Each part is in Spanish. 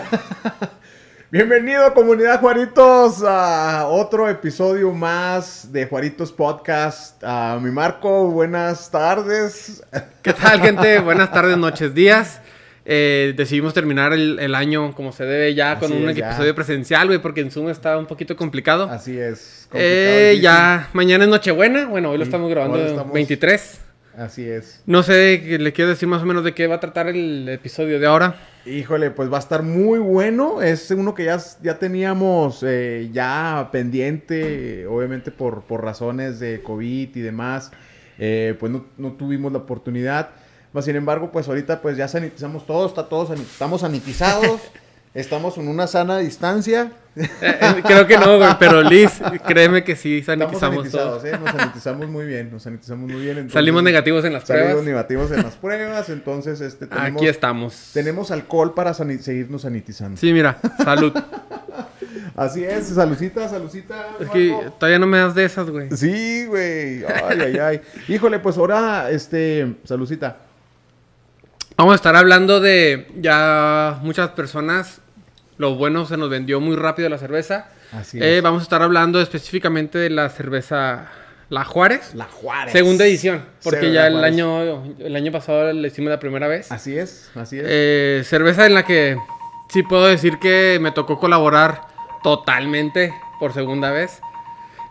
Bienvenido comunidad Juaritos a otro episodio más de Juaritos Podcast. A mi Marco, buenas tardes. ¿Qué tal gente? Buenas tardes, noches, días. Eh, decidimos terminar el, año como se debe ya con un episodio presencial, güey, porque en Zoom está un poquito complicado. Así es. Eh, ya, mañana es Nochebuena. Bueno, hoy lo estamos grabando 23. Así es. No sé, le quiero decir más o menos de qué va a tratar el episodio de ahora. Híjole, pues va a estar muy bueno. Es uno que ya, ya teníamos eh, ya pendiente, obviamente por, por razones de COVID y demás. Eh, pues no, no, tuvimos la oportunidad. sin embargo, pues ahorita pues ya sanitizamos todo, está todos, estamos sanitizados. Estamos en una sana distancia. Eh, eh, creo que no, güey, pero Liz, créeme que sí sanitizamos todo. ¿eh? Nos sanitizamos muy bien, nos sanitizamos muy bien. salimos negativos en las pruebas. Salimos negativos en las pruebas, entonces este, tenemos, Aquí estamos. Tenemos alcohol para seguirnos sanitizando. Sí, mira, salud. Así es, saludcita, saludcita. Es que todavía no me das de esas, güey. Sí, güey. Ay, ay, ay. Híjole, pues ahora, este, saludcita. Vamos a estar hablando de ya muchas personas lo bueno se nos vendió muy rápido la cerveza. Así eh, vamos a estar hablando específicamente de la cerveza La Juárez. La Juárez. Segunda edición, porque ya el año, el año pasado la hicimos la primera vez. Así es, así es. Eh, cerveza en la que sí puedo decir que me tocó colaborar totalmente por segunda vez.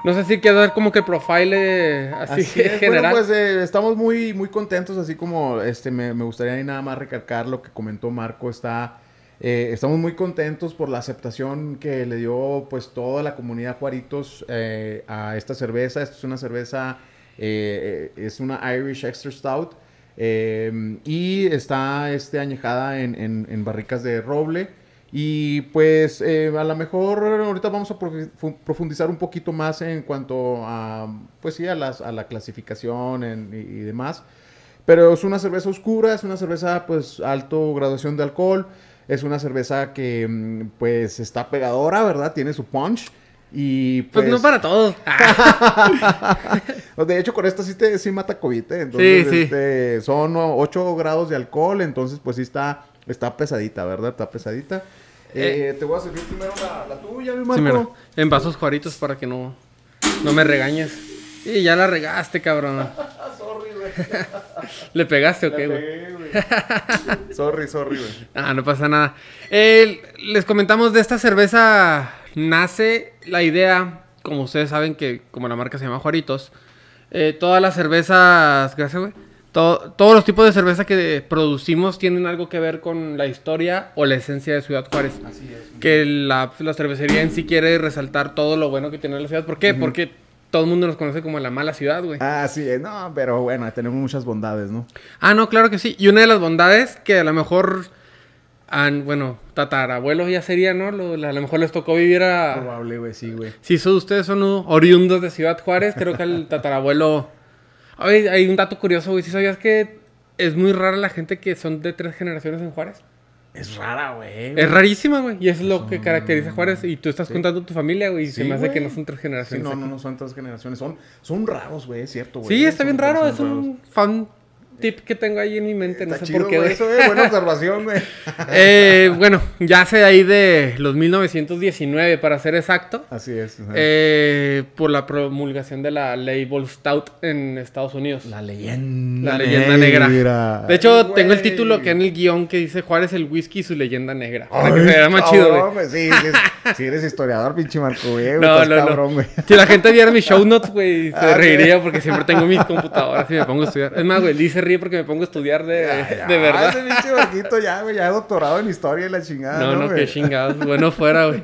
No sé si quiero dar como que profile así, general. Bueno, pues eh, estamos muy, muy contentos, así como este me, me gustaría nada más recalcar lo que comentó Marco, está eh, estamos muy contentos por la aceptación que le dio pues toda la comunidad Juaritos eh, a esta cerveza. Esta es una cerveza, eh, es una Irish Extra Stout y está este, añejada en, barricas de roble. Y pues a lo mejor ahorita vamos a profundizar un poquito más en cuanto a, pues sí, a, las, a la clasificación y, y demás. Pero es una cerveza oscura, es una cerveza pues alto graduación de alcohol. Es una cerveza que, mm, pues, está pegadora, ¿verdad? Tiene su punch. Y pues, no pues para todos. de hecho, con esta sí, te, sí mata COVID. ¿eh? Entonces, sí, este, son 8 grados de alcohol. Entonces, pues sí está, está pesadita, ¿verdad? Está pesadita. Eh, eh, te voy a servir primero la, tuya, mi Marco. Sí, en vasos juaritos para que no, no me regañes. Y ya la regaste, cabrón. ¿Le pegaste o qué, güey? sorry, sorry, güey. Ah, no pasa nada. les comentamos de esta cerveza. Nace la idea, como ustedes saben que como la marca se llama Juaritos, eh, todas las cervezas, gracias, güey. todos los tipos de cerveza que producimos tienen algo que ver con la historia o la esencia de Ciudad Juárez. Así es. Que la, cervecería en sí quiere resaltar todo lo bueno que tiene la ciudad. ¿Por qué? Porque todo el mundo nos conoce como la mala ciudad, güey. Ah, sí, eh, no, pero bueno, tenemos muchas bondades, ¿no? Ah, no, claro que sí. Y una de las bondades que a lo mejor, han, bueno, tatarabuelos ya sería, ¿no? a lo mejor les tocó vivir a... Probable, güey, sí, güey. Si ustedes son oriundos de Ciudad Juárez, creo que el tatarabuelo... Oye, hay un dato curioso, güey. Si sabías que es muy rara la gente que son de tres generaciones en Juárez. Es rara, güey. Es rarísima, güey. Y es lo que caracteriza a Juárez. Y tú estás contando tu familia, güey. Y se me hace que no son tres generaciones. no, no, no son tres generaciones. Son, son raros, güey, es cierto, güey. Sí, está bien raro. Es un fan tip que tengo ahí en mi mente, no sé por qué. eso, eh, buena observación, güey. eh, bueno, ya hace ahí de los 1919, para ser exacto. Así es. Eh, por la promulgación de la ley Stout en Estados Unidos. La leyenda. La leyenda negra. De hecho, tengo el título que en el guion que dice Juárez el whisky y su leyenda negra. para que se vea más chido, güey. Sí, sí, eres historiador, pinche Marco, güey. No, no, cabrón, no. Si la gente viera mis show notes, güey, se ah, reiría porque siempre tengo mis computadoras y me pongo a estudiar. Es más, güey, dice ríe porque me pongo a estudiar de, de verdad. Ese pinche barquito ya, güey, ya doctorado en historia y la chingada. No, no, qué chingados. Bueno, fuera, güey.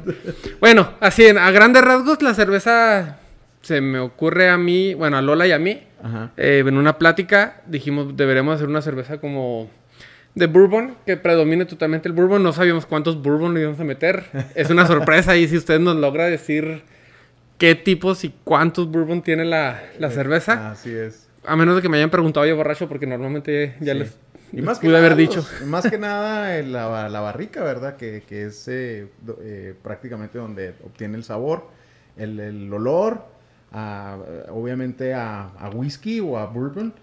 Bueno, así, a grandes rasgos, la cerveza se me ocurre a mí, bueno, a Lola y a mí. Eh, en una plática dijimos, deberemos hacer una cerveza como de bourbon, que predomine totalmente el bourbon. No sabíamos cuántos bourbon le íbamos a meter. Es una sorpresa y si usted nos logra decir qué tipos y cuántos bourbon tiene la, la cerveza. Así es. A menos de que me hayan preguntado yo borracho, porque normalmente ya les y más pude haber dicho. más que nada eh, la, la barrica, ¿verdad? Que, que es eh, eh, prácticamente donde obtiene el sabor, el, el olor, obviamente a, a, whisky o a bourbon.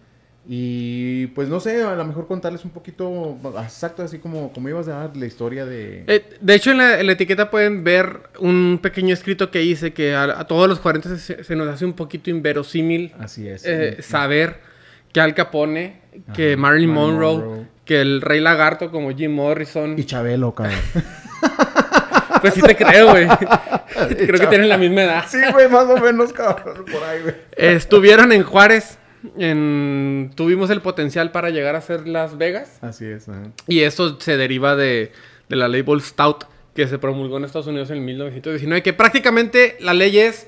Y pues no sé, a lo mejor contarles un poquito, exacto, así como, como ibas a dar la historia de... Eh, de hecho, en la, etiqueta pueden ver un pequeño escrito que hice que a, todos los 40 se, nos hace un poquito inverosímil. Así es. Eh, saber que Al Capone, que Marilyn, Monroe, que el Rey Lagarto como Jim Morrison. Y Chabelo, cabrón. Pues sí te creo, güey. creo que tienen la misma edad. Sí, güey, más o menos, cabrón, por ahí, güey. Estuvieron en Juárez tuvimos el potencial para llegar a ser Las Vegas. Así es. Y eso se deriva de, la ley Ball Stout que se promulgó en Estados Unidos en 1919, que prácticamente la ley es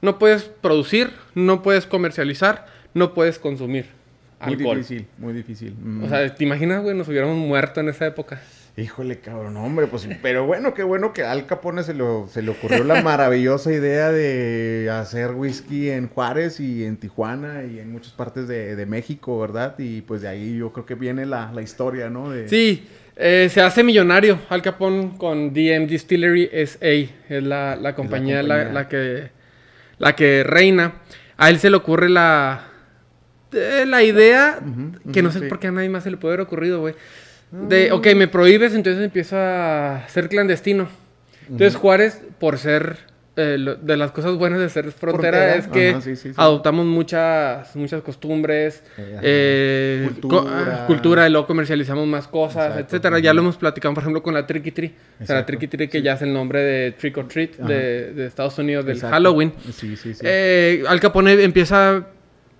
no puedes producir, no puedes comercializar, no puedes consumir. Muy difícil, muy difícil. O sea, ¿te imaginas, güey? Nos hubiéramos muerto en esa época. Híjole, cabrón, hombre, pues, pero bueno, qué bueno que Al Capone se, se le ocurrió la maravillosa idea de hacer whisky en Juárez y en Tijuana y en muchas partes de, México, ¿verdad? Y pues de ahí yo creo que viene la, historia, ¿no? Sí, eh, se hace millonario Al Capone con DM Distillery SA, es la, compañía, la, que, la que reina. A él se le ocurre la, eh, la idea, que no sé por qué a nadie más se le puede haber ocurrido, güey de, ok, me prohíbes, entonces empieza a ser clandestino. Entonces Juárez, por ser eh, de las cosas buenas de ser frontera, es que adoptamos muchas muchas costumbres, eh, eh, cultura. cultura. y luego comercializamos más cosas, etcétera. Ya lo hemos platicado, por ejemplo, con la Tricky Tree. O sea, la Tricky Tree que ya es el nombre de Trick or Treat de, de, Estados Unidos, del Halloween. Sí, sí, sí. Al Capone empieza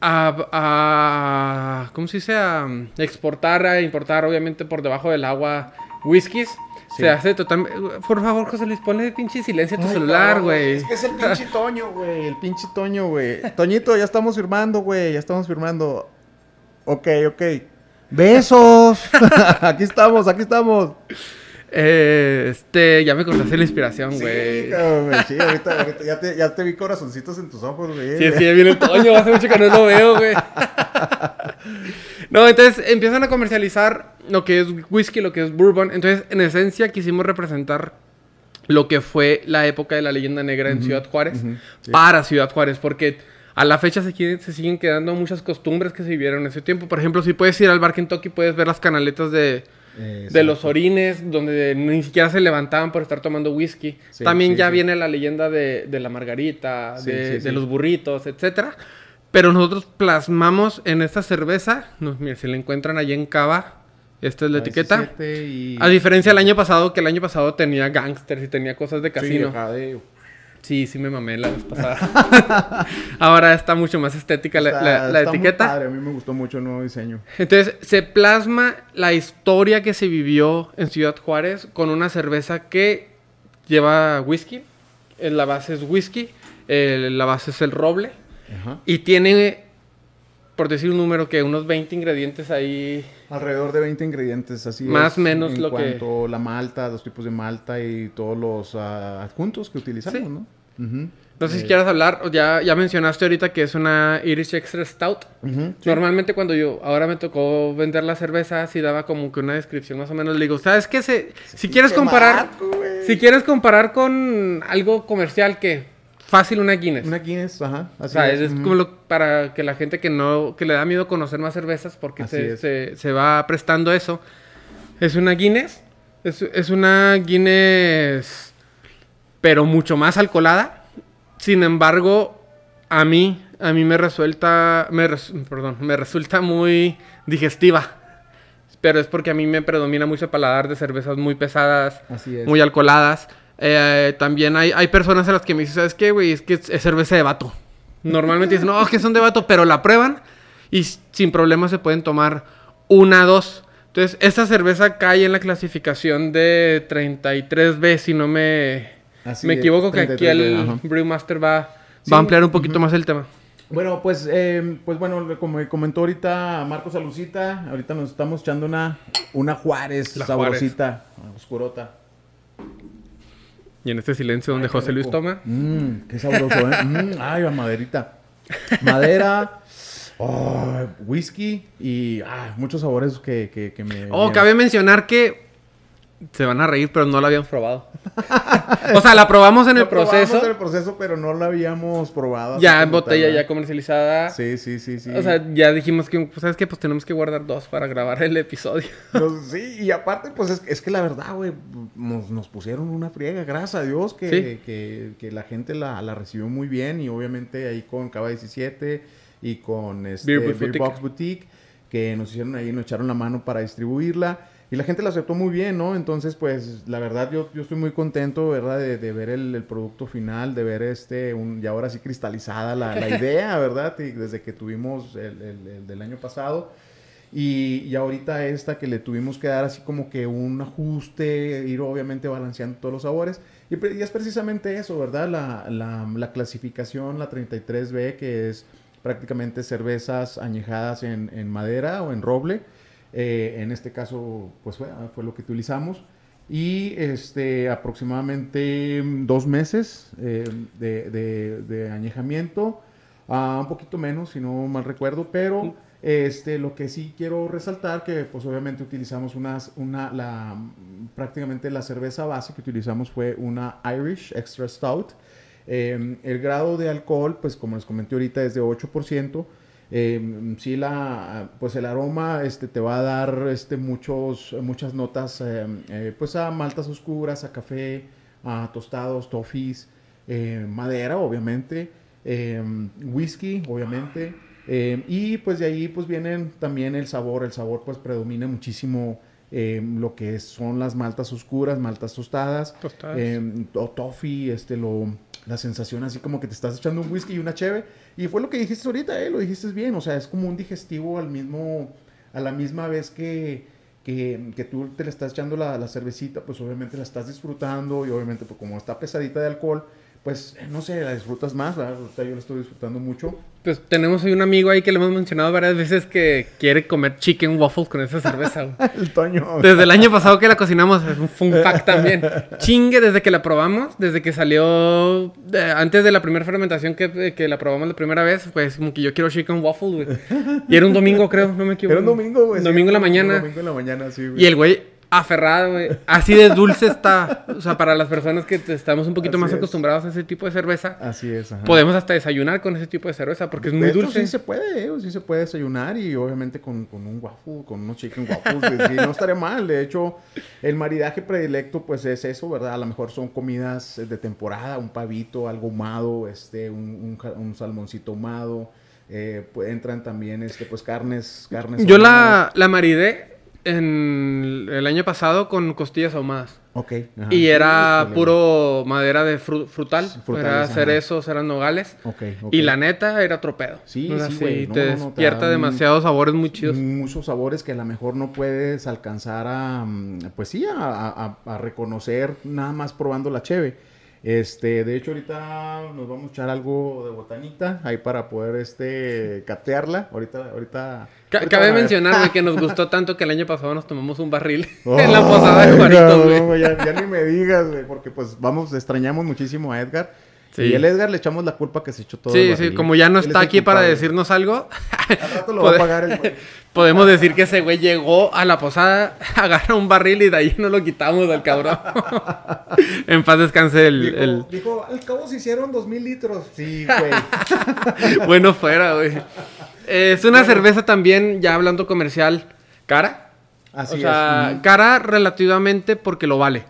a, ¿cómo se dice? A exportar, a importar, obviamente por debajo del agua, whiskies. Se hace totalmente... Por favor, José Luis, ponle pinche silencio a tu celular, güey. Es que es el pinche Toño, güey. El pinche Toño, güey. Toñito, ya estamos firmando, güey. Ya estamos firmando. Ok, ok. Besos. aquí estamos, aquí estamos. Eh, este, ya me cortaste la inspiración, güey. Sí, cabrón, sí, ahorita, ahorita ya, te, ya te vi corazoncitos en tus ojos, güey. Sí, es que ya viene el Toño, hace mucho que no lo veo, güey. No, entonces empiezan a comercializar lo que es whisky, lo que es bourbon. Entonces, en esencia, quisimos representar lo que fue la época de la leyenda negra en Ciudad Juárez para Ciudad Juárez, porque a la fecha se, se, siguen quedando muchas costumbres que se vivieron en ese tiempo. Por ejemplo, si puedes ir al bar Kentucky, puedes ver las canaletas de de los orines, donde ni siquiera se levantaban por estar tomando whisky. También ya viene la leyenda de, la margarita, de, los burritos, etcétera. Pero nosotros plasmamos en esta cerveza, no, mira, si la encuentran allí en Cava, esta es la etiqueta. A diferencia del año pasado, que el año pasado tenía gangsters y tenía cosas de casino. Sí, sí me mamé la vez pasada. Ahora está mucho más estética la, la, etiqueta. A mí me gustó mucho el nuevo diseño. Entonces, se plasma la historia que se vivió en Ciudad Juárez con una cerveza que lleva whisky. Eh, la base es whisky. la base es el roble. Y tiene, por decir un número, que unos 20 ingredientes ahí. Alrededor de 20 ingredientes, así Más o menos en lo cuanto la malta, los tipos de malta y todos los uh, adjuntos que utilizamos, ¿no? No sé si quieras hablar, ya, ya mencionaste ahorita que es una Irish Extra Stout. Normalmente cuando yo, ahora me tocó vender la cerveza, sí daba como que una descripción más o menos. Le digo, ¿sabes qué? Se, si quieres comparar, si quieres comparar con algo comercial, que fácil una Guinness. Una Guinness, ajá. o sea, es, como para que la gente que no, que le da miedo conocer más cervezas, porque se, se, va prestando eso. Es una Guinness, es, es una Guinness pero mucho más alcoholada. Sin embargo, a mí, a mí me resulta, me perdón, me resulta muy digestiva. Pero es porque a mí me predomina mucho el paladar de cervezas muy pesadas, muy alcoholadas. Eh, también hay, hay personas a las que me dicen, ¿sabes qué, güey? Es que es, cerveza de vato. Normalmente dicen, no, es que son de vato, pero la prueban y sin problema se pueden tomar una, dos. Entonces, esta cerveza cae en la clasificación de 33B, si no me me equivoco que aquí el Brewmaster va, va a ampliar un poquito más el tema. Bueno, pues, eh, pues bueno, como comentó ahorita Marcos Alucita, ahorita nos estamos echando una, una Juárez saborosita, oscurota. Y en este silencio donde José Luis toma. Mmm, qué sabroso, ¿eh? Mm, ay, la maderita. Madera, oh, whisky y ah, muchos sabores que, que, que me... Oh, cabe mencionar que Se van a reír, pero no la habíamos probado. o sea, la probamos en el Lo probamos proceso. en el proceso, pero no la habíamos probado. Ya en botella, ya comercializada. Sí, sí, sí, sí. O sea, ya dijimos que, pues, ¿sabes qué? Pues tenemos que guardar dos para grabar el episodio. Sí, y aparte, pues es, es que la verdad, güey, nos, nos pusieron una friega, gracias a Dios que, Sí. que, que la gente la, la recibió muy bien y obviamente ahí con Cava 17 y con este, Beer Boutique. Box Boutique, que nos hicieron ahí, nos echaron la mano para distribuirla y la gente la aceptó muy bien, ¿no? Entonces, pues la verdad yo, yo estoy muy contento, ¿verdad? De, de ver el, el producto final, de ver este, un, y ahora sí cristalizada la, la idea, ¿verdad? Y desde que tuvimos el, el- el del año pasado. Y, y ahorita esta que le tuvimos que dar así como que un ajuste, ir obviamente balanceando todos los sabores. Y, y es precisamente eso, ¿verdad? La, la- la clasificación, la 33B, que es prácticamente cervezas añejadas en, en madera o en roble. Eh, en este caso, pues fue, fue lo que utilizamos. Y este, aproximadamente mm, dos meses eh, de, de- de añejamiento. Ah, un poquito menos, si no mal recuerdo, pero este, lo que sí quiero resaltar que pues obviamente utilizamos unas, una, la, prácticamente la cerveza base que utilizamos fue una Irish Extra Stout. Eh, el grado de alcohol, pues como les comenté ahorita, es de 8%. Eh, sí, la, pues el aroma este, te va a dar este, muchos, muchas notas, eh, eh, pues a maltas oscuras, a café, a tostados, toffees, eh, madera, obviamente, whisky, obviamente, y pues de ahí pues vienen también el sabor, el sabor pues predomina muchísimo eh, lo que son las maltas oscuras, maltas tostadas, Tostadas. eh, o toffee, este, lo, la sensación así como que te estás echando un whisky y una cheve. Y fue lo que dijiste ahorita, eh, lo dijiste bien. O sea, es como un digestivo al mismo, a la misma vez que, que, que tú te le estás echando la, la cervecita, pues obviamente la estás disfrutando y obviamente pues como está pesadita de alcohol, pues eh, no sé, la disfrutas más, ¿verdad? Yo la estoy disfrutando mucho. Pues tenemos hoy un amigo ahí que le hemos mencionado varias veces que quiere comer chicken waffles con esa cerveza. güey. El Toño. Desde el año pasado que la cocinamos, es un fun fact también. Chingue, desde que la probamos, desde que salió, eh, antes de la primera fermentación que, que la probamos la primera vez, pues como que yo quiero chicken waffle, güey. Y era un domingo, creo, no me equivoco. Era un domingo, güey. Domingo en la mañana. Domingo en la mañana, sí, güey. Y el güey aferrado, güey. Así de dulce está. O sea, para las personas que estamos un poquito Así más es. acostumbrados a ese tipo de cerveza, Así es, ajá. podemos hasta desayunar con ese tipo de cerveza porque es muy De hecho, dulce. sí se puede, eh, sí se puede desayunar y obviamente con, con un waffle, con unos chicken waffles, sí, no estaría mal. De hecho, el maridaje predilecto pues es eso, ¿verdad? A lo mejor son comidas de temporada, un pavito, algo ahumado, este, un, un un salmoncito ahumado. eh, pues, entran también este, pues carnes, carnes Yo la, la maridé en el año pasado con costillas ahumadas. Ok. ajá. Y era puro madera de fru- frutal. Frutales, era cerezos, eran nogales. Ok, ok. Y la neta era otro pedo. Sí, O sea, sí, güey. No, te no, no, te despierta demasiados sabores muy chidos. muchos sabores que a lo mejor no puedes alcanzar a, mm, pues sí, a, a- a reconocer nada más probando la cheve. Este, de hecho ahorita nos vamos a echar algo de botanita ahí para poder este catearla. Ahorita, ahorita. Ca- ahorita Cabe mencionar que nos gustó tanto que el año pasado nos tomamos un barril Ay, en la posada de Juanitos, cabrón, güey. Ya, ya ni me digas, güey, porque pues vamos, extrañamos muchísimo a Edgar. Sí. Y el Edgar le echamos la culpa que se echó todo. el Sí, barril. sí, como ya no está el aquí para decirnos algo, Al rato lo va a pagar el güey. podemos decir que ese güey llegó a la posada, agarra un barril y de ahí no lo quitamos al cabrón. en paz descanse el, Dijo, el- dijo, al cabo se hicieron dos mil litros. Sí, güey. Bueno fuera, güey. Eh, Es una cerveza también, ya hablando comercial, cara. Así o sea, es. Cara relativamente porque lo vale.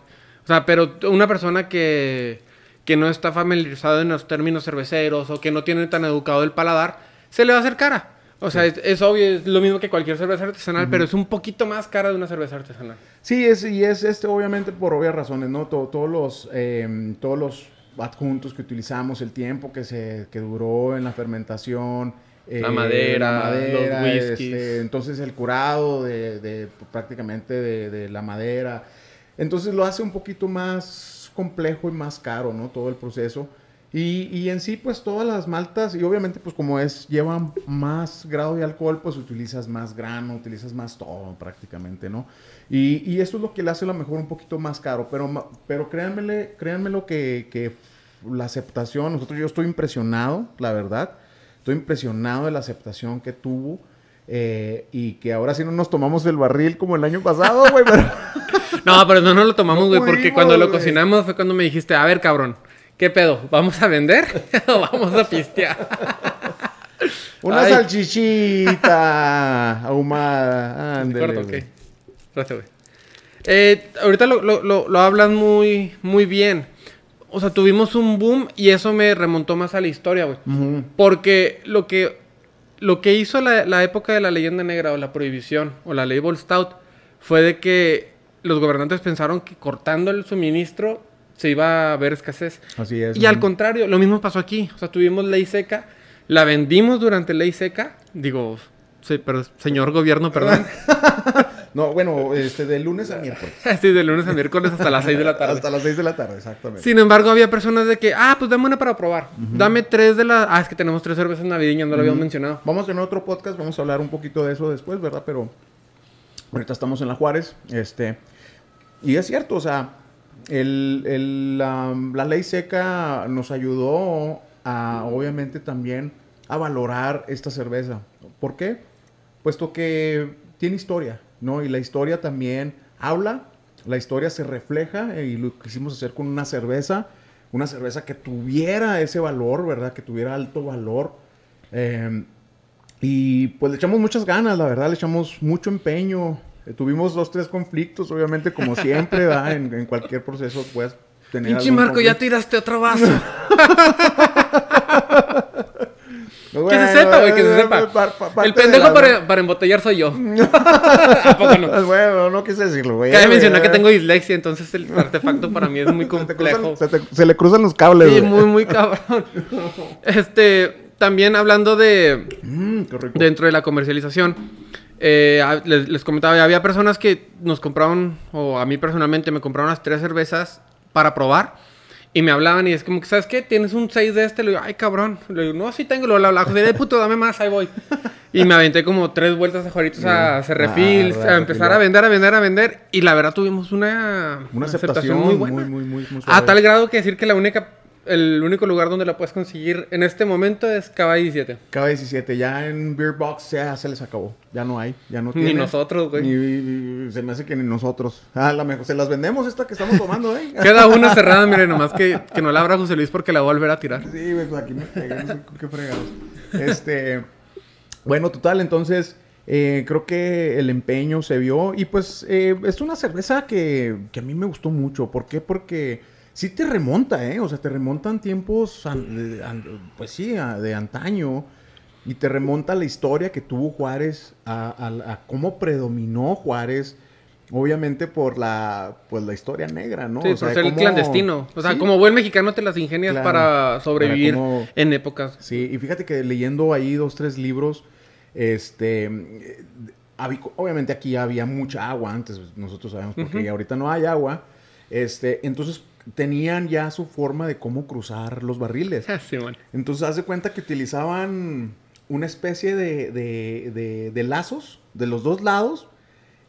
O sea, pero una persona que, que no está familiarizado en los términos cerveceros o que no tiene tan educado el paladar, se le va a hacer cara. O sea, es, es obvio, es lo mismo que cualquier cerveza artesanal, pero es un poquito más cara de una cerveza artesanal. Sí, es, y es este, obviamente por obvias razones, ¿no? Todo- todos los eh, todos los adjuntos que utilizamos, el tiempo que se que duró en la fermentación, eh, La madera, los whiskies. este, entonces el curado de, de prácticamente de, de la madera. Entonces lo hace un poquito más complejo y más caro, ¿no? Todo el proceso. Y, y en sí, pues todas las maltas, y obviamente, pues como es, llevan más grado de alcohol, pues utilizas más grano, utilizas más todo prácticamente, ¿no? Y, y eso es lo que le hace a lo mejor un poquito más caro, pero, pero créanmele, créanmelo que, que la aceptación, nosotros yo estoy impresionado, la verdad, estoy impresionado de la aceptación que tuvo. Eh, y que ahora sí no nos tomamos el barril como el año pasado, güey, pero... No, pero no nos lo tomamos, No güey, porque cuando lo cocinamos fue cuando me dijiste, a ver, cabrón, ¿qué pedo? ¿Vamos a vender o vamos a pistear? Una Ay. salchichita ahumada. Corto, ok. Gracias, güey. Eh, ahorita lo, lo, lo, lo hablas muy, muy bien. O sea, tuvimos un boom y eso me remontó más a la historia, güey. Porque lo que, lo que hizo la, la época de la leyenda negra o la prohibición o la ley Stout fue de que los gobernantes pensaron que cortando el suministro se iba a ver escasez. Así es. Y al contrario, lo mismo pasó aquí. O sea, tuvimos ley seca, la vendimos durante ley seca. Digo, sí, pero señor gobierno, perdón. No, bueno, este, de lunes a miércoles. sí, de lunes a miércoles hasta las 6 de la tarde. Hasta las 6 de la tarde, exactamente. Sin embargo, había personas de que, ah, pues dame una para probar. Dame tres de las. Ah, es que tenemos tres cervezas navideñas, no lo habíamos mencionado. Vamos a tener otro podcast, vamos a hablar un poquito de eso después, ¿verdad? Pero ahorita estamos en la Juárez, este, y es cierto, o sea, el, el, la, la ley seca nos ayudó a, obviamente, también a valorar esta cerveza. ¿Por qué? Puesto que tiene historia, ¿no? Y la historia también habla, la historia se refleja, eh, y lo quisimos hacer con una cerveza, una cerveza que tuviera ese valor, ¿verdad? Que tuviera alto valor. Eh, y pues le echamos muchas ganas, la verdad, le echamos mucho empeño. Eh, tuvimos dos, tres conflictos, obviamente, como siempre, ¿verdad? En, en cualquier proceso puedes tener. Pinche Marco, ya tiraste otro vaso. Bueno, que se sepa, güey, que se eh, sepa. pa- El de pendejo para, para embotellar soy yo. ¿A poco no? Bueno, no quise decirlo, güey. Cabe Eh, mencionar que eh, tengo dislexia, entonces el artefacto para mí es muy se te complejo. cruzan- se, te- se le cruzan los cables, Sí, güey. muy, muy cabrón. Este, también hablando de, Mm, qué rico. dentro de la comercialización, eh, les, les comentaba, había personas que nos compraban, o a mí personalmente me compraron las tres cervezas para probar. Y me hablaban y es como que, ¿sabes qué? ¿Tienes un 6 de este? Le digo, ay, cabrón. Le digo, no, sí tengo. Lo habla, José, de puto, dame más, ahí voy. Y me aventé como tres vueltas de Juaritos a hacer refills, Ah, a empezar a vender, a vender, a vender. Y la verdad tuvimos una, Una aceptación muy, muy, muy, muy, a tal grado que decir que la única, el único lugar donde la puedes conseguir en este momento es Cava 17. K17, ya en Beer Box ya se les acabó. Ya no hay, ya no Ni tiene. nosotros, güey. Ni, ni- se me hace que ni nosotros. Ah, la mejor. Se las vendemos esta que estamos tomando, ¿eh? Queda una cerrada, mire, nomás que, que no la abra José Luis porque la voy a volver a tirar. Sí, güey, pues aquí me pegué, no sé con qué fregados. Este, bueno, total, entonces eh, creo que el empeño se vio y pues eh, es una cerveza que, que a mí me gustó mucho. ¿Por qué? Porque sí te remonta, ¿eh? O sea, te remontan tiempos, an- de- an- pues sí, a- de antaño. Y te remonta la historia que tuvo Juárez, a, a- a cómo predominó Juárez, obviamente por la, pues, la historia negra, ¿no? Sí, O por ser el cómo- clandestino. O sea, Sí. como buen mexicano te las ingenias Claro. para sobrevivir Para cómo- en épocas. Sí, y fíjate que leyendo ahí dos, tres libros, este, obviamente aquí había mucha agua antes, nosotros sabemos porque Ujú. ahorita no hay agua, este, entonces tenían ya su forma de cómo cruzar los barriles. sí, bueno. Entonces, haz de cuenta que utilizaban una especie de, de, de- de lazos de los dos lados.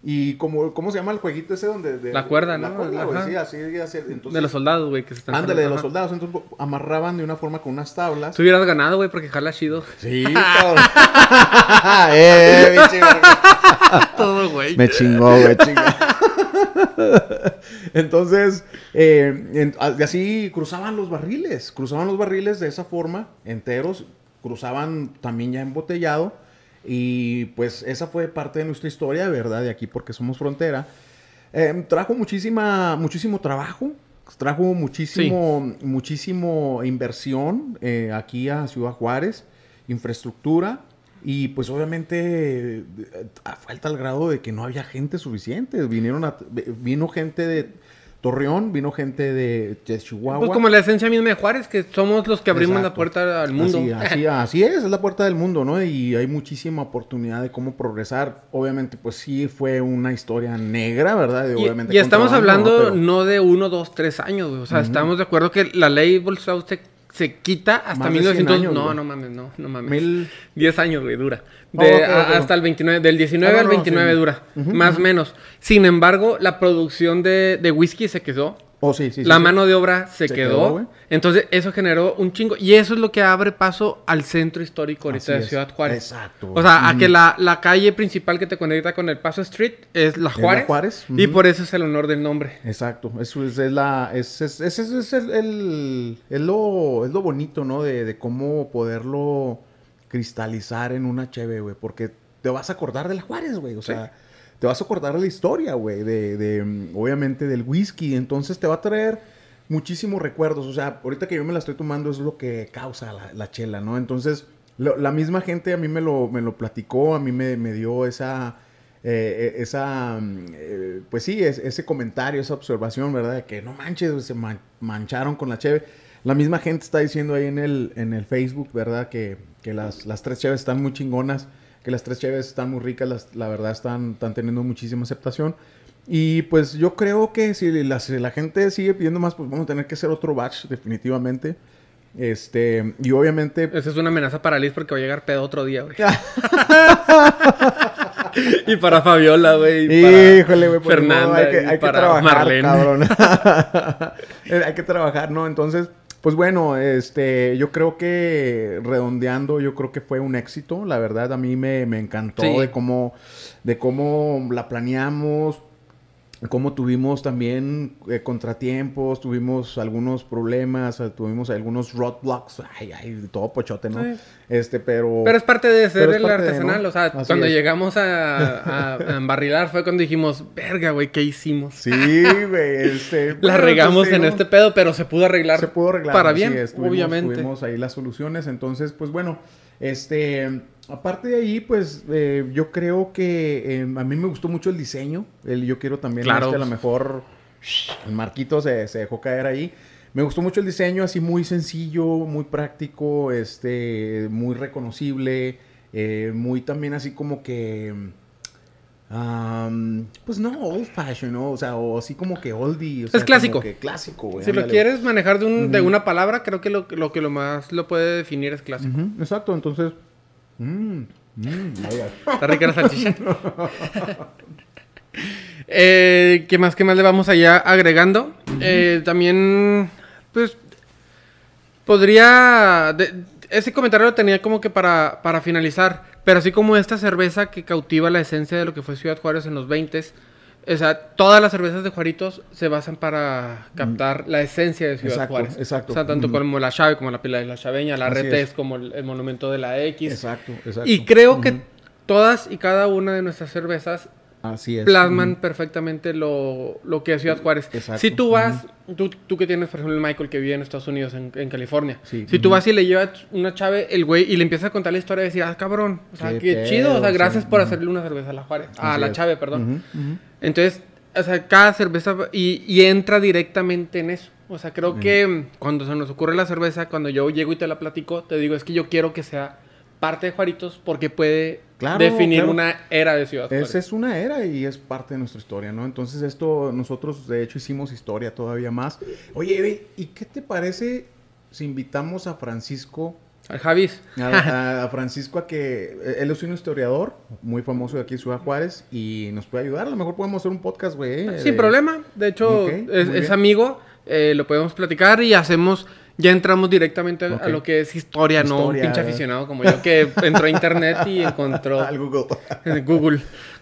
Y como, ¿cómo se llama el jueguito ese donde... de- La cuerda, la ¿no? cuerda, güey, sí, así, así, entonces, De los soldados, güey, que se están... Ándale, de los soldados. Entonces amarraban de una forma con unas tablas. Tú hubieras ganado, güey, porque jala chido. Sí, cabrón. eh. Todo, güey. Me chingó, me chingó. Entonces, eh, en- así cruzaban los barriles. Cruzaban los barriles de esa forma, enteros. Cruzaban también ya embotellado. Y pues esa fue parte de nuestra historia, ¿verdad? De aquí porque somos frontera. Eh, trajo muchísima, muchísimo trabajo. Trajo muchísimo, muchísimo inversión eh, aquí a Ciudad Juárez, infraestructura y pues obviamente eh, a falta al grado de que no había gente suficiente. Vinieron a- vino gente de Torreón, vino gente de, de Chihuahua. Pues como la esencia misma de Juárez, que somos los que abrimos la puerta al mundo. Así, así, así es, es la puerta del mundo, ¿no? Y hay muchísima oportunidad de cómo progresar. Obviamente, pues sí fue una historia negra, ¿verdad? De, Y, obviamente y estamos hablando ¿no? no de uno, dos, tres años. O sea, estamos de acuerdo que la ley Bolsao se, se quita hasta Más de 100 1900. años, no, güey. no mames, no, no mames. Mil- 10 años, güey, dura. Oh, De, ok, a- ok. Hasta el 29, del 19 Ah, no, al no, 29 sí. dura, Ujú, más o ujú. menos. Sin embargo, la producción de, de whisky se quedó Oh, sí, sí, sí, la sí. mano de obra se, Se quedó. Entonces, eso generó un chingo. Y eso es lo que abre paso al centro histórico ahorita Así de es. Ciudad Juárez. Exacto. O sea, a que la, la calle principal que te conecta con el Paso Street es la Es la Juárez. Juárez, Y por eso es el honor del nombre. Exacto, eso es, es la, es, es, es- el, el- es lo, es lo bonito, ¿no? De, de cómo poderlo cristalizar en una cheve, güey, porque te vas a acordar de la Juárez, güey, o sea, te vas a acordar la historia, güey, de, de, obviamente del whisky, entonces te va a traer muchísimos recuerdos, o sea, ahorita que yo me la estoy tomando es lo que causa la, la chela, ¿no? Entonces, la misma gente a mí me lo, me lo platicó, a mí me, me dio esa, eh, eh, esa, mm, eh, pues sí, es- ese comentario, esa observación, ¿verdad? De que no manches, se man- mancharon con la cheve. La misma gente está diciendo ahí en el, en el Facebook, ¿verdad? Que, que las, las tres cheves están muy chingonas, que las tres cheves están muy ricas, las- la verdad están, están teniendo muchísima aceptación. Y pues yo creo que si la, si la gente sigue pidiendo más, pues vamos a tener que hacer otro batch, definitivamente. Este, y obviamente Esa es una amenaza para Liz porque va a llegar pedo otro día, güey. y para Fabiola, güey. y Híjole, güey, pues, Fernanda. no, hay que, y hay que para trabajar, Marlene. cabrón. Hay que trabajar, ¿no? Entonces, pues bueno, este, yo creo que redondeando, yo creo que fue un éxito. La verdad, a mí me, me encantó Sí. de cómo, de cómo la planeamos, cómo tuvimos también eh, contratiempos, tuvimos algunos problemas, eh, tuvimos algunos roadblocks, ay, ay, todo pochote, ¿no? Sí. Este, pero... Pero es parte de ser el de, artesanal. ¿no? O sea, Así cuando es. llegamos a, a, a embarrilar fue cuando dijimos, verga, güey, ¿qué hicimos? Sí, güey, este... La bueno, regamos pues, en este pedo, pero se pudo arreglar. se pudo arreglar Para bien, es, tuvimos- obviamente. tuvimos ahí las soluciones entonces pues bueno este aparte de ahí pues eh, yo creo que eh, a mí me gustó mucho el diseño el, yo quiero también Claro. este, a lo mejor el marquito se, se dejó caer ahí me gustó mucho el diseño así muy sencillo muy práctico este muy reconocible eh, muy también así como que am, pues no old fashion ¿no? o sea o así como que oldie o sea, como clásico. que clásico güey, Si lo quieres manejar de, un- de una palabra, creo que lo, lo que lo más lo puede definir es clásico. Exacto, entonces. mm, mm. Está rica la salchicha. Eh, ¿Qué más, qué más le vamos allá agregando? Eh, también, pues, podría... de- ese comentario lo tenía como que para, para finalizar, pero así como esta cerveza que cautiva la esencia de lo que fue Ciudad Juárez en los 20 o sea, todas las cervezas de Juaritos se basan para captar la esencia de Ciudad Mm. Exacto, Juárez. exacto. O sea, tanto Ujú. como la Chave, como la Pila de la Chaveña, la Así Retes, es. como el, el monumento de la X. Exacto, exacto. Y creo que todas y cada una de nuestras cervezas Así es. plasman perfectamente lo, lo que es Ciudad Juárez. Exacto. Si tú vas, tú, tú que tienes, por ejemplo, el Michael que vive en Estados Unidos, en, en California. Sí. Si tú vas y le llevas una chave, el güey, y le empiezas a contar la historia, y decir, ah, cabrón, o sea, Qué qué, pedo, chido, o sea, sí. gracias por hacerle una cerveza a la Juárez, a Así la es. chave, perdón. Entonces, o sea, cada cerveza y, y entra directamente en eso. O sea, creo que cuando se nos ocurre la cerveza, cuando yo llego y te la platico, te digo, es que yo quiero que sea parte de Juaritos porque puede Claro, definir claro. una era de Ciudad Juárez. Esa es una era y es parte de nuestra historia, ¿no? Entonces esto, nosotros de hecho hicimos historia todavía más. Oye, ¿y qué te parece si invitamos a Francisco, Al Javis. a, a Francisco a que, eh, él es un historiador muy famoso de aquí en Ciudad Juárez y nos puede ayudar? A lo mejor podemos hacer un podcast, güey. Sin de- problema. De hecho, es, amigo. eh, lo podemos platicar y hacemos. Ya entramos directamente a- lo que es historia, no un pinche aficionado como yo que entró a internet y encontró Al Google. Google.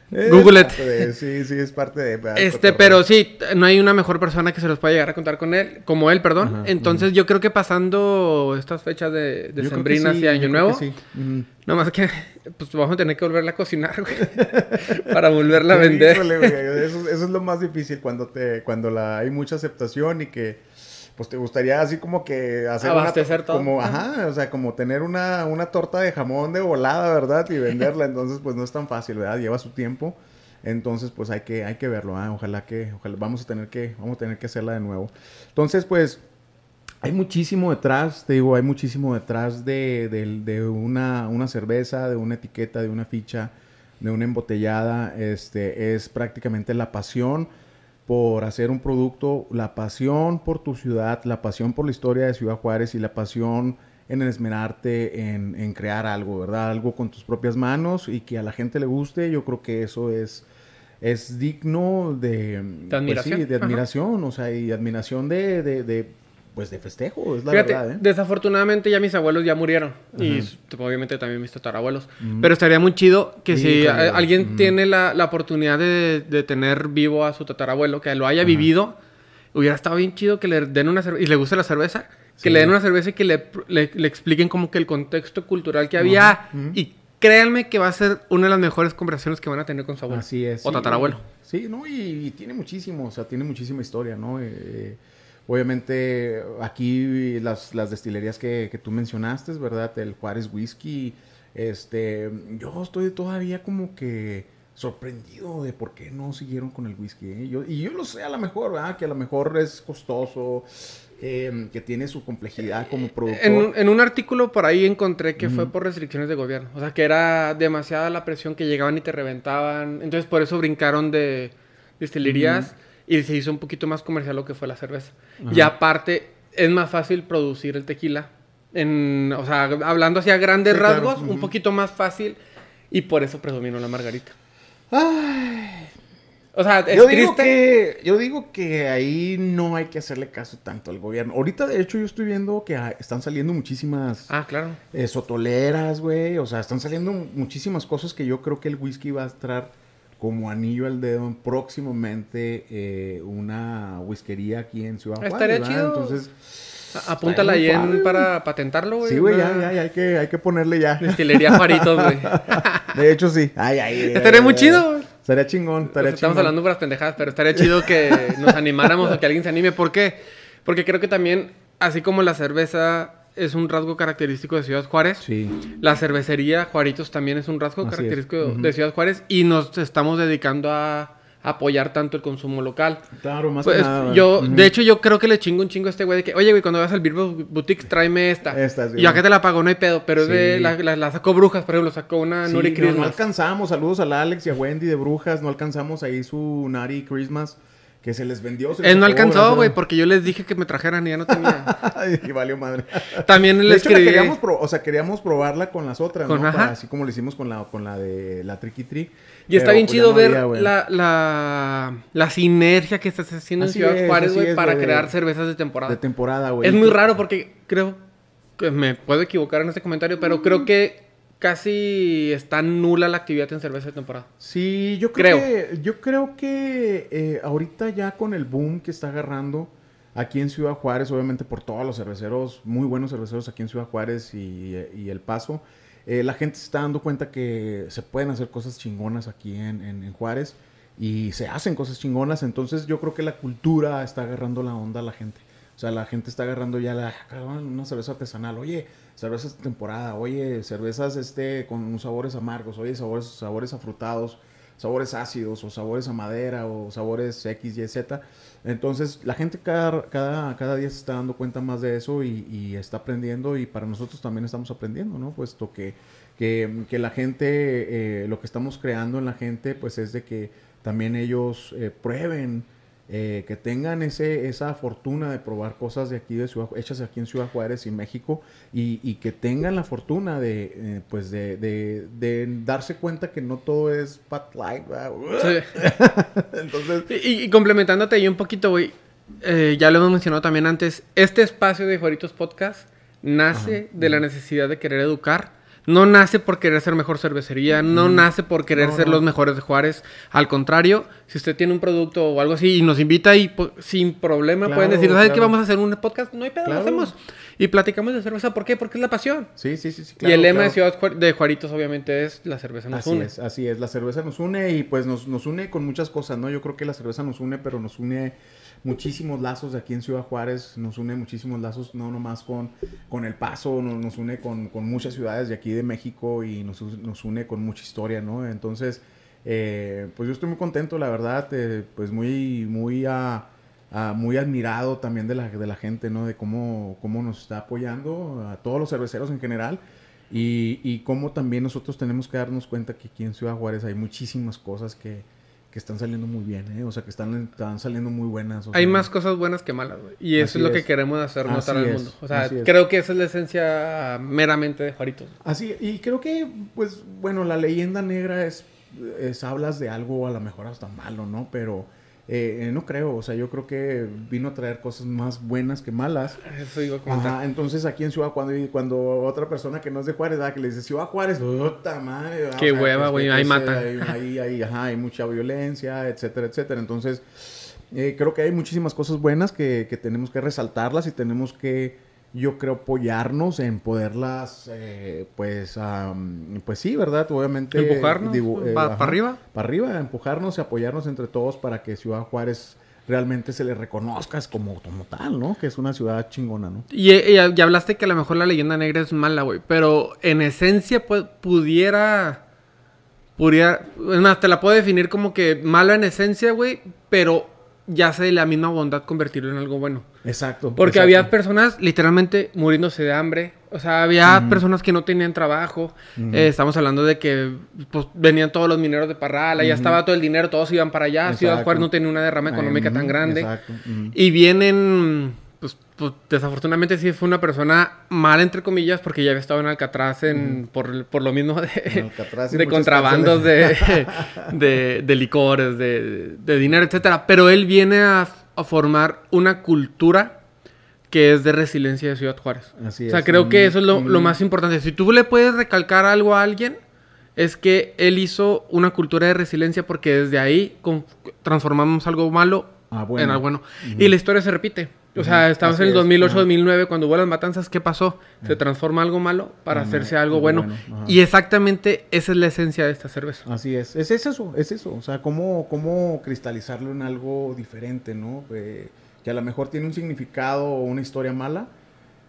Google it. de- sí, sí, es parte de... Este, pero sí, no hay una mejor persona que se los pueda llegar a contar con él, como él, perdón. Ajá, Entonces, yo creo que pasando estas fechas de, de sembrinas sí, y Año Nuevo, sí. Nomás que pues vamos a tener que volverla a cocinar, güey, para volverla a vender. Híjole, güey, eso, eso es lo más difícil cuando te cuando la hay mucha aceptación y que pues te gustaría así como que hacer una- Abastecer todo. como ajá, o sea, como tener una, una torta de jamón de volada, ¿verdad? Y venderla, entonces pues no es tan fácil, ¿verdad? Lleva su tiempo. Entonces, pues hay que hay que verlo, ¿ah? Ojalá que ojalá vamos a tener que vamos a tener que hacerla de nuevo. Entonces, pues hay muchísimo detrás, te digo, hay muchísimo detrás de, de- de una, una cerveza, de una etiqueta, de una ficha, de una embotellada. Este, es prácticamente la pasión por hacer un producto, la pasión por tu ciudad, la pasión por la historia de Ciudad Juárez y la pasión en esmerarte en, en crear algo, ¿verdad? Algo con tus propias manos y que a la gente le guste. Yo creo que eso es es digno de, de admiración, pues sí, de admiración o sea, y admiración de, de, de, pues de festejo, es la Fíjate, verdad, ¿eh? desafortunadamente ya mis abuelos ya murieron. Y obviamente también mis tatarabuelos. Pero estaría muy chido que si Híjole, a- alguien ujú. tiene la, la oportunidad de, de tener vivo a su tatarabuelo, que lo haya vivido, hubiera estado bien chido que le den una cerveza, y le guste la cerveza, que Sí. le den una cerveza y que le, le- le expliquen como que el contexto cultural que había. Y créanme que va a ser una de las mejores conversaciones que van a tener con su abuelo. Así es. O sí. tatarabuelo. Sí, ¿no? Y, y tiene muchísimo, o sea, tiene muchísima historia, ¿no? Eh, obviamente, aquí las, las destilerías que, que tú mencionaste, ¿verdad? El Juárez Whisky, este, yo estoy todavía como que sorprendido de por qué no siguieron con el whisky. ¿eh? Yo- y yo lo sé a lo mejor, ¿verdad? Que a lo mejor es costoso, eh, que tiene su complejidad como productor. En, un- en un artículo por ahí encontré que fue por restricciones de gobierno. O sea, que era demasiada la presión que llegaban y te reventaban. Entonces, por eso brincaron de destilerías y se hizo un poquito más comercial lo que fue la cerveza. Y aparte, es más fácil producir el tequila. En, o sea, hablando así a grandes Sí, claro. rasgos, un poquito más fácil. Y por eso predominó la margarita. Ay, O sea, es yo digo que yo digo que ahí no hay que hacerle caso tanto al gobierno. Ahorita de hecho yo estoy viendo que están saliendo muchísimas Ah, claro. eh, sotoleras, güey, o sea, están saliendo muchísimas cosas que yo creo que el whisky va a estar como anillo al dedo en próximamente eh, una whiskería aquí en Ciudad Juárez, Estaría ¿verdad? chido. Entonces, Apúntala ahí en, para patentarlo, güey. sí, güey, ya, ya, ya, hay que, hay que ponerle ya. Destilería Juaritos, güey. De hecho, sí. Ay, ay, Estaría muy chido, güey. Estaría chingón, estaría estamos chingón. hablando por las pendejadas, pero estaría chido que nos animáramos o que alguien se anime. ¿Por qué? Porque creo que también, así como la cerveza es un rasgo característico de Ciudad Juárez, Sí. la cervecería Juaritos también es un rasgo Así es. característico de Ciudad Juárez y nos estamos dedicando a apoyar tanto el consumo local. Claro, más Pues, que nada. yo, de hecho, yo creo que le chingo un chingo a este güey de que, oye, güey, cuando vas al Beer Boutique, tráeme esta. Esta, sí, y que te la pago, no hay pedo, pero es de Sí. la, la, la sacó Brujas, por ejemplo, sacó una Sí, Nuri no, no, Christmas. alcanzamos. Saludos al Alex y a Wendy de Brujas. No alcanzamos ahí su Nari Christmas que se les vendió. se les Él no acabó, alcanzó, güey, porque yo les dije que me trajeran y ya no tenía. y valió madre. También le escribí. queríamos, pro- o sea, queríamos probarla con las otras, Con- ¿no? Para- así como lo hicimos con la, con la de la Tricky Tree. Y está bien pues, chido no ver había, la, la, la sinergia que estás haciendo Así en Ciudad es, Juárez, güey, para crear cervezas de temporada. De temporada, güey. es muy raro porque creo que me puedo equivocar en este comentario, pero creo que casi está nula la actividad en cerveza de temporada. Sí, yo creo, Creo. que yo creo que eh, ahorita ya con el boom que está agarrando aquí en Ciudad Juárez, obviamente por todos los cerveceros, muy buenos cerveceros aquí en Ciudad Juárez y, y El Paso, eh, la gente se está dando cuenta que se pueden hacer cosas chingonas aquí en, en- en Juárez y se hacen cosas chingonas, entonces yo creo que la cultura está agarrando la onda a la gente. O sea, la gente está agarrando ya la, cabrón, una cerveza artesanal. Oye, cervezas de temporada. Oye, cervezas este con sabores amargos. Oye, sabores, sabores afrutados, sabores ácidos o sabores a madera o sabores X, Y, Z. Entonces, la gente cada, cada, cada día se está dando cuenta más de eso y, y está aprendiendo y para nosotros también estamos aprendiendo, ¿no? Puesto que, que, que la gente, eh, lo que estamos creando en la gente, pues es de que también ellos eh, prueben, eh, que tengan ese, esa fortuna de probar cosas de aquí, de Ciudad, hechas aquí en Ciudad Juárez y México, y, y que tengan la fortuna de, eh, pues de, de, de darse cuenta que no todo es Pat Light. Entonces, Y, y complementándote ahí un poquito, güey, eh, ya lo hemos mencionado también antes, este espacio de Juaritos Podcast nace de la necesidad de querer educar. No nace por querer ser mejor cervecería, no nace por querer No, ser no. los mejores de Juárez. Al contrario, si usted tiene un producto o algo así y nos invita y po- sin problema Claro, pueden decir, ¿sabes qué? Vamos a hacer un podcast, no hay pedo, Claro. lo hacemos. Y platicamos de cerveza, ¿por qué? Porque es la pasión. sí, sí, sí. sí, y el lema de Ciudad de Juaritos obviamente es la cerveza nos Así une. es, así es. La cerveza nos une y pues nos, nos une con muchas cosas, ¿no? Yo creo que la cerveza nos une, pero nos une muchísimos lazos aquí en Ciudad Juárez, nos une muchísimos lazos, no nomás con, con El Paso, no- nos une con, con muchas ciudades de aquí de México y nos, nos une con mucha historia, ¿no? Entonces, eh, pues yo estoy muy contento, la verdad, eh, pues muy, muy, ah, ah, muy admirado también de la, de la gente, ¿no? De cómo, cómo nos está apoyando a todos los cerveceros en general. Y, y cómo también nosotros tenemos que darnos cuenta que aquí en Ciudad Juárez hay muchísimas cosas que, que están saliendo muy bien, ¿eh? O sea, que están, están saliendo muy buenas. o Hay sea, más cosas buenas que malas, güey. Y eso es lo que queremos hacer notar al mundo. O sea, creo que esa es la esencia meramente de Juaritos. Así, y creo que, pues, bueno, la leyenda negra es es, hablas de algo a lo mejor hasta malo, ¿no? Pero eh, no creo, o sea, yo creo que vino a traer cosas más buenas que malas. Eso iba a comentar. Ajá, entonces aquí en Ciudad, cuando, cuando otra persona que no es de Juárez, ¿verdad? que le dice Ciudad Juárez, puta madre. ¿verdad? Qué hueva, pues, güey, que, ahí pues, matan. Hay, hay, hay- ajá, hay mucha violencia, etcétera, etcétera. Entonces, eh, creo que hay muchísimas cosas buenas que, que tenemos que resaltarlas y tenemos que, yo creo, apoyarnos en poderlas, eh, pues, pues sí, ¿verdad? Obviamente. Empujarnos, eh, pa- ajá, pa' arriba. Para arriba, empujarnos y apoyarnos entre todos para que Ciudad Juárez realmente se le reconozca como, como tal, ¿no? Que es una ciudad chingona, ¿no? Y, y- y hablaste que a lo mejor la leyenda negra es mala, güey. Pero en esencia pu- pudiera... Pudiera... Es más, te la puedo definir como que mala en esencia, güey. Pero ya sé la misma bondad convertirlo en algo bueno. Exacto. Porque exacto. había personas literalmente muriéndose de hambre. O sea, había personas que no tenían trabajo. Eh, estamos hablando de que pues, venían todos los mineros de Parral. Ya estaba todo el dinero, todos iban para allá. Ciudad. Juárez no tenía una derrama económica tan grande. Exacto. Y vienen, pues, desafortunadamente sí fue una persona mala, entre comillas, porque ya había estado en Alcatraz en, por, por lo mismo de, de contrabandos de, de, de licores, de, de dinero, etcétera. Pero él viene a, a formar una cultura que es de resiliencia de Ciudad Juárez. Así o sea, es. creo que eso es lo, lo más importante. Si tú le puedes recalcar algo a alguien, es que él hizo una cultura de resiliencia porque desde ahí con- transformamos algo malo Ah, bueno. en algo bueno. Y la historia se repite. O sea, estamos en el es, 2008, ajá. 2009, cuando hubo las matanzas, ¿qué pasó? Se transforma algo malo para Ajá, hacerse algo bueno. y exactamente esa es la esencia de esta cerveza. Así es. Es, es eso, es eso. O sea, cómo, cómo cristalizarlo en algo diferente, ¿no? Eh, que a lo mejor tiene un significado o una historia mala,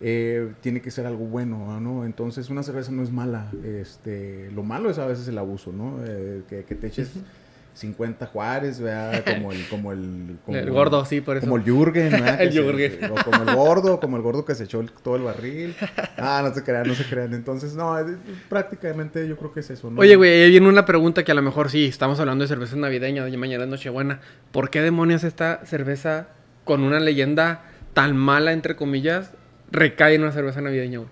eh, tiene que ser algo bueno, ¿no? Entonces, una cerveza no es mala. Este, lo malo es a veces el abuso, ¿no? Eh, que, que te eches 50 Juárez, ¿verdad? Como el, como el, como el gordo, sí, por eso. Como el Jürgen, ¿verdad? El se- Jürgen. o como el gordo, como el gordo que se echó el- todo el barril. Ah, no se crean, no se crean. Entonces, no, es- prácticamente yo creo que es eso, ¿no? Oye, güey, ahí viene una pregunta que a lo mejor sí, estamos hablando de cervezas navideñas, de mañana es Nochebuena. ¿Por qué demonios esta cerveza con una leyenda tan mala, entre comillas, recae en una cerveza navideña, güey?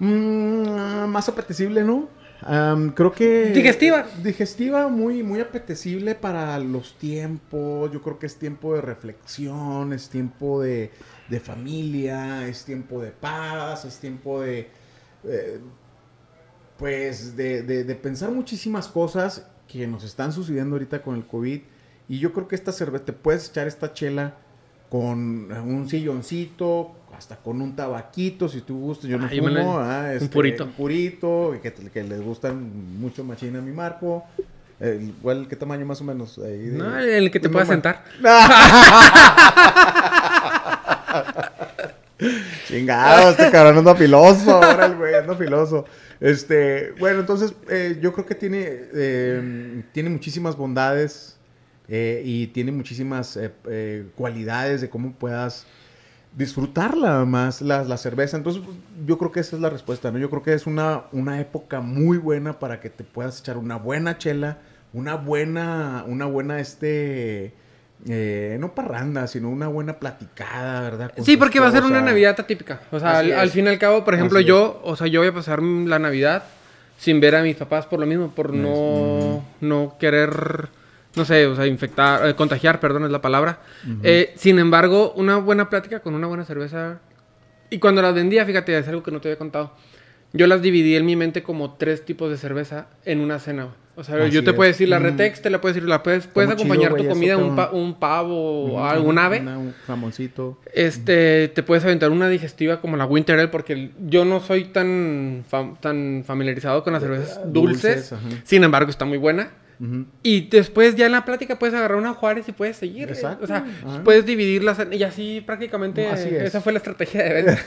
Mm, más apetecible, ¿no? Am, creo que... Digestiva. Digestiva, muy, muy apetecible para los tiempos. Yo creo que es tiempo de reflexión, es tiempo de, de familia, es tiempo de paz, es tiempo de... eh, pues de, de- de pensar muchísimas cosas que nos están sucediendo ahorita con el COVID. Y yo creo que esta cerveza, te puedes echar esta chela con un silloncito, hasta con un tabaquito, si tú gustas. Yo no Ah, fumo, ah, un este, purito. Un purito, que, que les gustan mucho machina a mi Marco. Eh, igual, ¿qué tamaño más o menos? No, el que te normal. sentar. Chingado, este cabrón anda filoso, ahora el güey anda filoso. Este, bueno, entonces eh, yo creo que tiene, eh, tiene muchísimas bondades eh, y tiene muchísimas eh, eh, cualidades de cómo puedas disfrutarla más la, la cerveza. Entonces yo creo que esa es la respuesta, ¿no? Yo creo que es una, una época muy buena para que te puedas echar una buena chela, una buena, una buena, este... eh, no parranda, sino una buena platicada, ¿verdad? Con Sí, porque va a ser una. Navidad atípica. O sea, al, fin y al cabo, por ejemplo, Así es. yo, o sea, yo voy a pasar la Navidad sin ver a mis papás por lo mismo, por no, no querer, no sé, o sea, infectar, eh, contagiar, perdón, es la palabra. Eh, sin embargo, una buena plática con una buena cerveza. Y cuando las vendía, fíjate, es algo que no te había contado. Yo las dividí en mi mente como tres tipos de cerveza en una cena. O sea, Así yo te es. puedo decir la Mm. Retex, te la puedes decir, la puedes, puedes chido, acompañar güey, tu comida, un, cabrón. pa- un pavo o Ujú, algún ave. una- un jamoncito. Este, te puedes aventar una digestiva como la Winter Ale, porque yo no soy tan, fam- tan familiarizado con las cervezas dulces. Dulces, ajá. sin embargo, está muy buena. Y después ya en la plática puedes agarrar una Juárez y puedes seguir. eh. Exacto, O sea, ajá. puedes dividirlas y así prácticamente Así es. esa fue la estrategia de venta.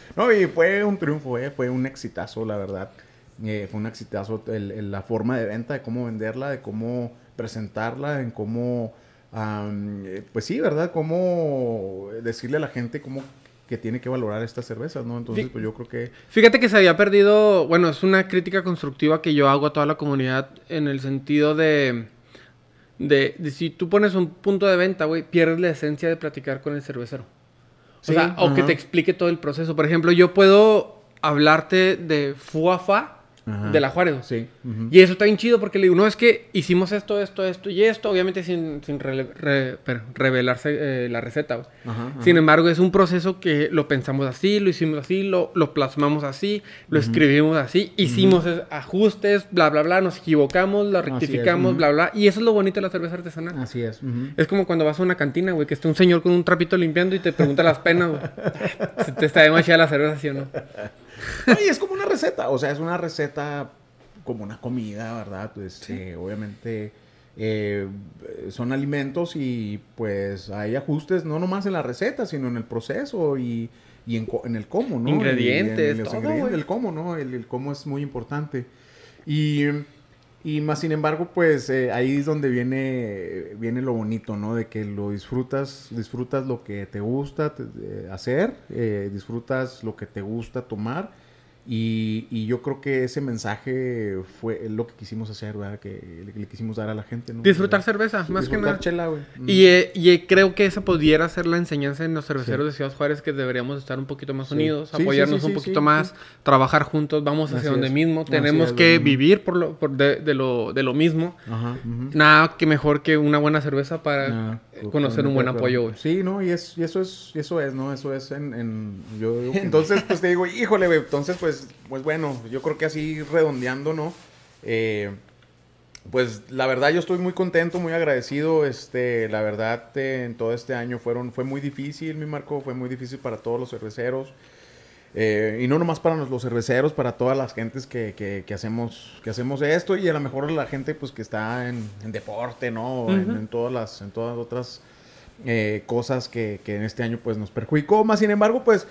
no, y fue un triunfo, eh, fue un exitazo, la verdad. Eh, fue un exitazo el- el- la forma de venta, de cómo venderla, de cómo presentarla, en cómo, eh, pues sí, ¿verdad? Cómo decirle a la gente cómo que tiene que valorar estas cervezas, ¿no? Entonces, pues yo creo que... Fíjate que se había perdido, bueno, es una crítica constructiva que yo hago a toda la comunidad en el sentido de, de, de si tú pones un punto de venta, güey, pierdes la esencia de platicar con el cervecero. O Sí, sea, o que te explique todo el proceso. Por ejemplo, yo puedo hablarte de fuafa de la Juárez. Sí. Y eso está bien chido porque le digo, no, es que hicimos esto, esto, esto y esto, obviamente sin, sin revelarse eh, la receta. Sin embargo, es un proceso que lo pensamos así, lo hicimos así, lo, lo plasmamos así, lo escribimos así, hicimos ajustes, bla, bla, bla, nos equivocamos, lo rectificamos, bla, bla. Y eso es lo bonito de la cerveza artesanal. Así es. Es como cuando vas a una cantina, güey, que está un señor con un trapito limpiando y te pregunta las penas, güey. te está demasiada la cerveza, ¿sí o no? Y es como una receta, o sea, es una receta como una comida, ¿verdad? Pues eh, obviamente eh, son alimentos y pues hay ajustes no nomás en la receta, sino en el proceso y, en, el cómo, ¿no? Ingredientes, los ingredientes, el cómo, ¿no? El, cómo es muy importante. Y, más sin embargo, pues eh, ahí es donde viene, viene lo bonito, ¿no? De que lo disfrutas, disfrutas lo que te gusta hacer, disfrutas lo que te gusta tomar y, yo creo que ese mensaje fue lo que quisimos hacer, ¿verdad? Que le, quisimos dar a la gente, ¿no? Disfrutar cerveza, más que nada. chela, güey. Y, eh, y, creo que esa pudiera ser la enseñanza en los cerveceros de Ciudad Juárez, que deberíamos estar un poquito más unidos, apoyarnos un poquito más, trabajar juntos, vamos hacia donde mismo. Tenemos que vivir por lo, por de, lo, de lo mismo. Nada que mejor que una buena cerveza para conocer un buen apoyo, güey. Sí, ¿no? Y, es, y eso es, eso es, ¿no? Eso es en... en yo, entonces, pues te digo, híjole, güey, entonces, pues, pues bueno, yo creo que así redondeando, ¿no? Eh, pues la verdad yo estoy muy contento, muy agradecido. Este, la verdad en todo este año fueron, fue muy difícil, mi Marco, fue muy difícil para todos los cerveceros. Eh, y no nomás para los cerveceros, para todas las gentes que, que, hacemos, que hacemos esto y a lo mejor la gente pues que está en, deporte, ¿no? en, todas las, en todas otras eh, cosas que, que, en este año pues nos perjudicó. Más sin embargo, pues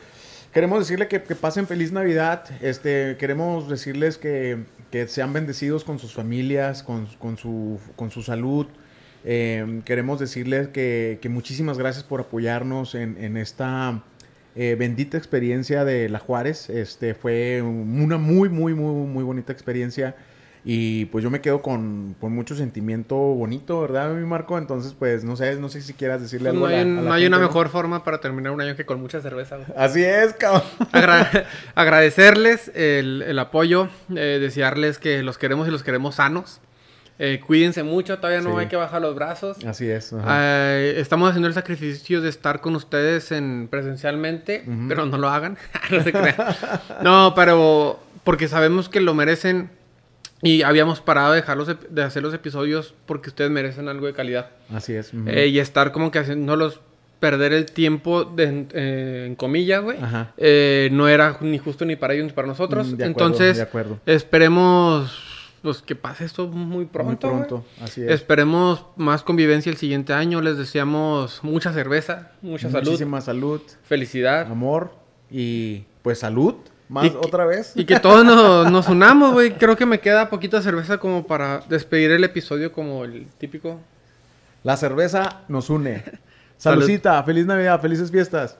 queremos decirle que, pasen feliz Navidad. Este, queremos decirles que, sean bendecidos con sus familias, con, con, su, con su salud. Eh, queremos decirles que, muchísimas gracias por apoyarnos en, en esta eh, bendita experiencia de La Juárez. Este fue una muy, muy, muy, muy bonita experiencia. Y pues yo me quedo con, mucho sentimiento bonito, ¿verdad, mi Marco? Entonces, pues no sé, no sé si quieras decirle algo. No hay, no hay una mejor forma para terminar un año que con mucha cerveza. Así es, cabrón. agradecerles el, apoyo, eh, desearles que los queremos y los queremos sanos. Eh, cuídense mucho, todavía no hay que bajar los brazos. Así es. Eh, estamos haciendo el sacrificio de estar con ustedes en presencialmente, pero no lo hagan. no se crean. no, pero porque sabemos que lo merecen y habíamos parado de, dejarlos, de hacer los episodios porque ustedes merecen algo de calidad. Así es. Eh, y estar como que haciéndolos perder el tiempo de, en comillas, güey. no era ni justo ni para ellos ni para nosotros. Mm, Entonces, de acuerdo. esperemos pues que pase esto muy pronto. Muy pronto, así es. Esperemos más convivencia el siguiente año. Les deseamos mucha cerveza, mucha salud. Muchísima salud. Felicidad. Amor y pues salud. Más otra vez. Y que todos nos, nos unamos, güey. Creo que me queda poquita cerveza como para despedir el episodio como el típico. La cerveza nos une. Saludcita, feliz Navidad, felices fiestas.